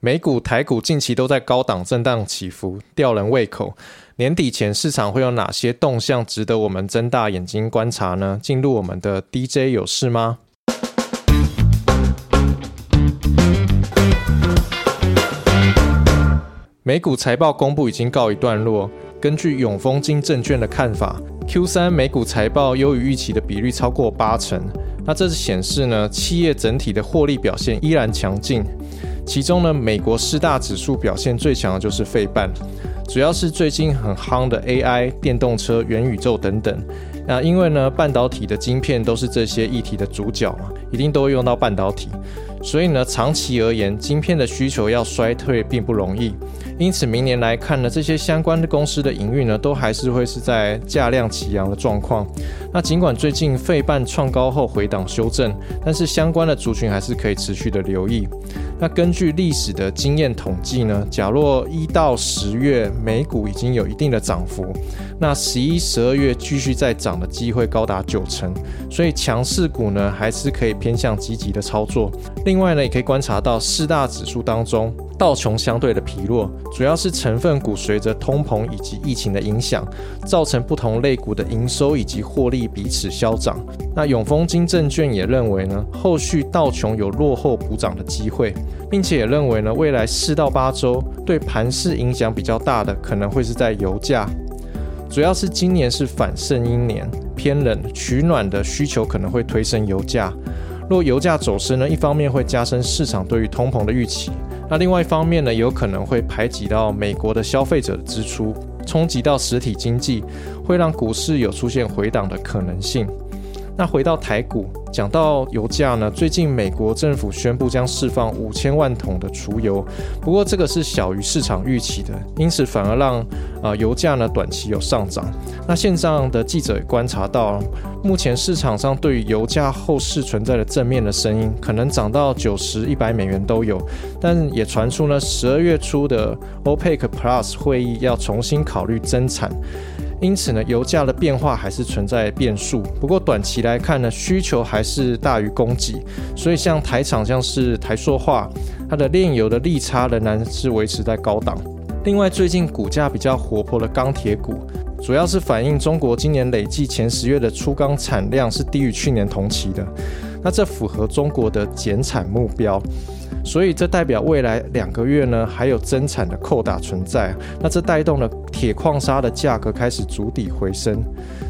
美股、台股近期都在高档震荡起伏，吊人胃口。年底前市场会有哪些动向值得我们睁大眼睛观察呢？进入我们的 DJ 有事吗？美股财报公布已经告一段落。根据永丰金证券的看法，Q 三美股财报优于预期的比率超过八成。那这是显示呢，企业整体的获利表现依然强劲。其中呢，美国四大指数表现最强的就是费半，主要是最近很夯的 AI、电动车、元宇宙等等。那因为呢，半导体的晶片都是这些议题的主角嘛，一定都会用到半导体，所以呢，长期而言，晶片的需求要衰退并不容易。因此，明年来看呢，这些相关的公司的营运呢，都还是会是在价量齐扬的状况。那尽管最近费半创高后回档修正，但是相关的族群还是可以持续的留意。那根据历史的经验统计呢，假若一到十月美股已经有一定的涨幅，那十一、十二月继续再涨的机会高达九成。所以强势股呢，还是可以偏向积极的操作。另外呢，也可以观察到四大指数当中。道琼相对的疲弱，主要是成分股随着通膨以及疫情的影响，造成不同类股的营收以及获利彼此消长。那永丰金证券也认为呢，后续道琼有落后补涨的机会，并且也认为呢，未来四到八周对盘势影响比较大的，可能会是在油价，主要是今年是反盛阴年，偏冷取暖的需求可能会推升油价。若油价走升呢，一方面会加深市场对于通膨的预期。那另外一方面呢，有可能会排挤到美国的消费者的支出，冲击到实体经济，会让股市有出现回档的可能性。那回到台股，讲到油价呢，最近美国政府宣布将释放五千万桶的储油，不过这个是小于市场预期的，因此反而让啊油价呢短期有上涨。那线上的记者也观察到，目前市场上对于油价后市存在的正面的声音，可能涨到九十一百美元都有，但也传出呢十二月初的 OPEC Plus 会议要重新考虑增产。因此呢，油价的变化还是存在变数。不过短期来看呢，需求还是大于供给，所以像台厂像是台塑化，它的炼油的利差仍然是维持在高档。另外，最近股价比较活泼的钢铁股，主要是反映中国今年累计前十月的出钢产量是低于去年同期的。那这符合中国的减产目标。所以这代表未来两个月呢还有增产的扣打存在，那这带动了铁矿砂的价格开始逐底回升。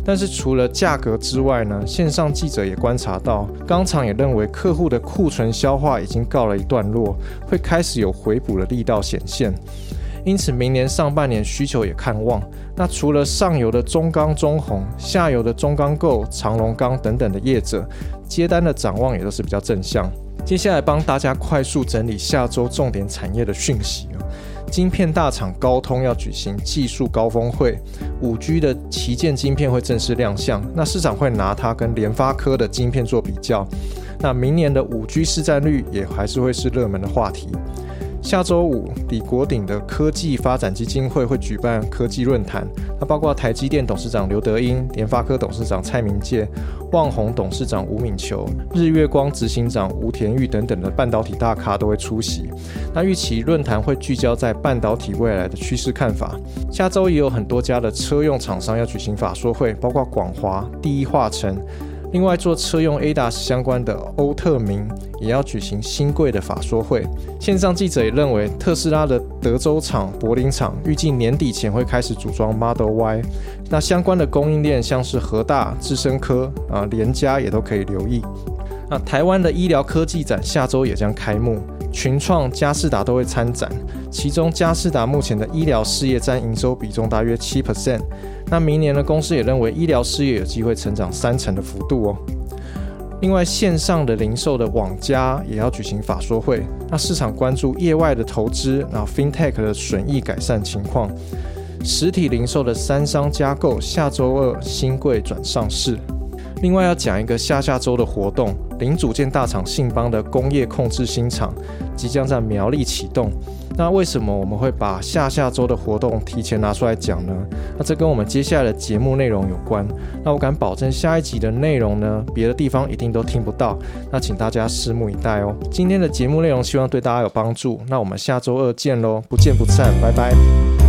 但是除了价格之外呢，线上记者也观察到，钢厂也认为客户的库存消化已经告了一段落，会开始有回补的力道显现。因此明年上半年需求也看旺。那除了上游的中钢、中红，下游的中钢构、长隆钢等等的业者接单的展望也都是比较正向。接下来帮大家快速整理下周重点产业的讯息啊，晶片大厂高通要举行技术高峰会，五 G 的旗舰晶片会正式亮相，那市场会拿它跟联发科的晶片做比较，那明年的五 G 市占率也还是会是热门的话题。下周五，李国鼎的科技发展基金会会举办科技论坛，那包括台积电董事长刘德英、联发科董事长蔡明介、旺宏董事长吴敏球、日月光执行长吴田玉等等的半导体大咖都会出席。那预期论坛会聚焦在半导体未来的趋势看法。下周也有很多家的车用厂商要举行法说会，包括广华、第一化成。另外，做车用 ADAS 相关的欧特明也要举行新贵的法说会。线上记者也认为，特斯拉的德州厂、柏林厂预计年底前会开始组装 Model Y。那相关的供应链，像是和大、智深科啊、联家也都可以留意。那台湾的医疗科技展下周也将开幕，群创、嘉士达都会参展。其中，嘉士达目前的医疗事业占营收比重大约七 percent。那明年呢，公司也认为医疗事业有机会成长三成的幅度哦。另外，线上的零售的网家也要举行法说会，那市场关注业外的投资，然后 FinTech 的损益改善情况。实体零售的三商加购下周二新贵转上市。另外要讲一个下下周的活动，零组件大厂信邦的工业控制新厂即将在苗栗启动。那为什么我们会把下下周的活动提前拿出来讲呢？那这跟我们接下来的节目内容有关。那我敢保证下一集的内容呢，别的地方一定都听不到。那请大家拭目以待哦。今天的节目内容希望对大家有帮助。那我们下周二见喽，不见不散，拜拜。